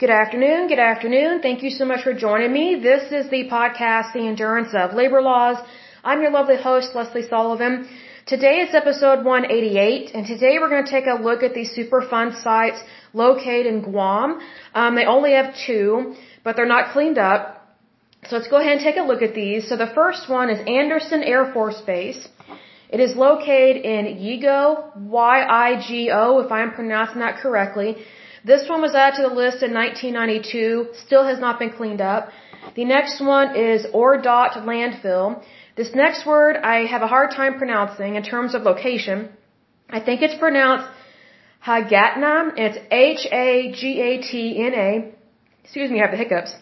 Good afternoon. Good afternoon. Thank you so much for joining me. This is the podcast, The Endurance of Labor Laws. I'm your lovely host, Lesley Sullivan. Today is episode 188, and today we're going to take a look at these Superfund sites located in Guam. Um, they only have two, but they're not cleaned up. So let's go ahead and take a look at these. So the first one is Andersen Air Force Base. It is located in Yigo, Y-I-G-O, if I am pronouncing that correctly. This one was added to the list in 1992, still has not been cleaned up. The next one is Ordot Landfill. This next word I have a hard time pronouncing in terms of location. I think it's pronounced Hagatna. It's H-A-G-A-T-N-A. Excuse me, I have the hiccups.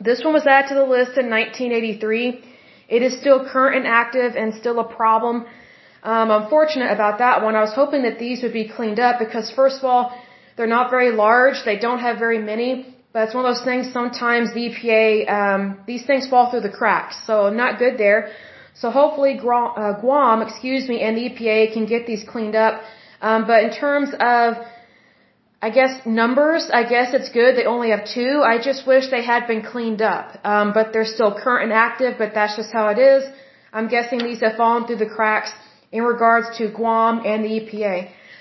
This one was added to the list in 1983. It is still current and active and still a problem. Um, I'm fortunate about that one. I was hoping that these would be cleaned up because first of all, they're not very large. They don't have very many. But it's one of those things. Sometimes the EPA, um, these things fall through the cracks. So not good there. So hopefully Guam, uh, Guam, excuse me, and the EPA can get these cleaned up. Um, but in terms of I guess numbers, I guess it's good. They only have two. I just wish they had been cleaned up. Um, but they're still current and active, but that's just how it is. I'm guessing these have fallen through the cracks in regards to Guam and the EPA.